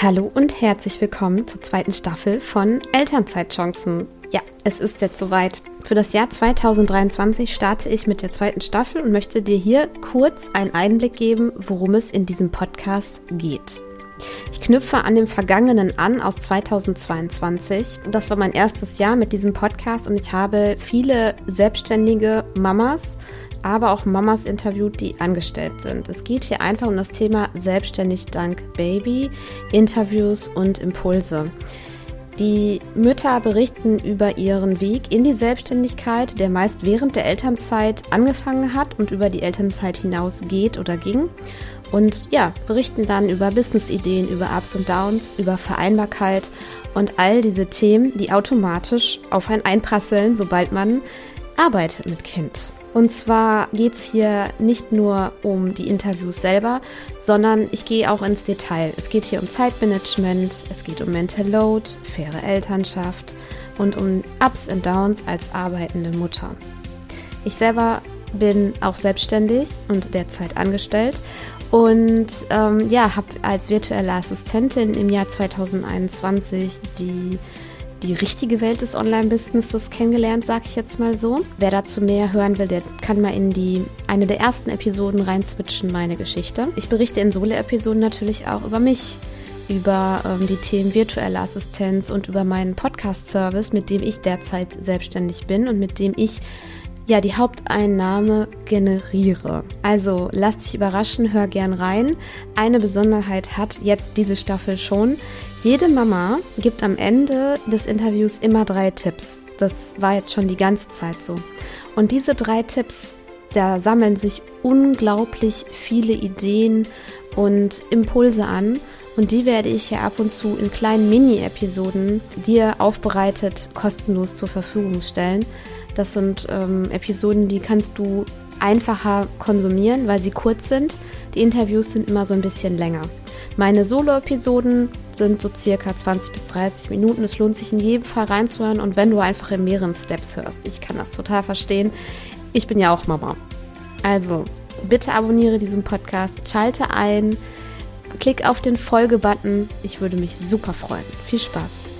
Hallo und herzlich willkommen zur zweiten Staffel von Elternzeitchancen. Ja, es ist jetzt soweit. Für das Jahr 2023 starte ich mit der zweiten Staffel und möchte dir hier kurz einen Einblick geben, worum es in diesem Podcast geht. Ich knüpfe an dem Vergangenen an aus 2022. Das war mein erstes Jahr mit diesem Podcast und ich habe viele selbstständige Mamas, aber auch Mamas interviewt, die angestellt sind. Es geht hier einfach um das Thema Selbstständig dank Baby, Interviews und Impulse. Die Mütter berichten über ihren Weg in die Selbstständigkeit, der meist während der Elternzeit angefangen hat und über die Elternzeit hinaus geht oder ging. Und ja, berichten dann über Business-Ideen, über Ups und Downs, über Vereinbarkeit und all diese Themen, die automatisch auf einen einprasseln, sobald man arbeitet mit Kind. Und zwar geht es hier nicht nur um die Interviews selber, sondern ich gehe auch ins Detail. Es geht hier um Zeitmanagement, es geht um Mental Load, faire Elternschaft und um Ups und Downs als arbeitende Mutter. Ich selber bin auch selbstständig und derzeit angestellt und ähm, ja, habe als virtuelle Assistentin im Jahr 2021 die die richtige Welt des Online-Businesses kennengelernt, sag ich jetzt mal so. Wer dazu mehr hören will, der kann mal in die eine der ersten Episoden reinswitchen, meine Geschichte. Ich berichte in Solo-Episoden natürlich auch über mich, über ähm, die Themen virtuelle Assistenz und über meinen Podcast-Service, mit dem ich derzeit selbstständig bin und mit dem ich ja die Haupteinnahme generiere. Also lass dich überraschen, hör gern rein. Eine Besonderheit hat jetzt diese Staffel schon. Jede Mama gibt am Ende des Interviews immer drei Tipps. Das war jetzt schon die ganze Zeit so. Und diese drei Tipps, da sammeln sich unglaublich viele Ideen und Impulse an. Und die werde ich hier ab und zu in kleinen Mini-Episoden dir aufbereitet kostenlos zur Verfügung stellen. Das sind ähm, Episoden, die kannst du einfacher konsumieren, weil sie kurz sind. Die Interviews sind immer so ein bisschen länger. Meine Solo-Episoden sind so circa 20 bis 30 Minuten. Es lohnt sich in jedem Fall reinzuhören und wenn du einfach in mehreren Steps hörst. Ich kann das total verstehen. Ich bin ja auch Mama. Also, bitte abonniere diesen Podcast, schalte ein, klick auf den Folge-Button. Ich würde mich super freuen. Viel Spaß!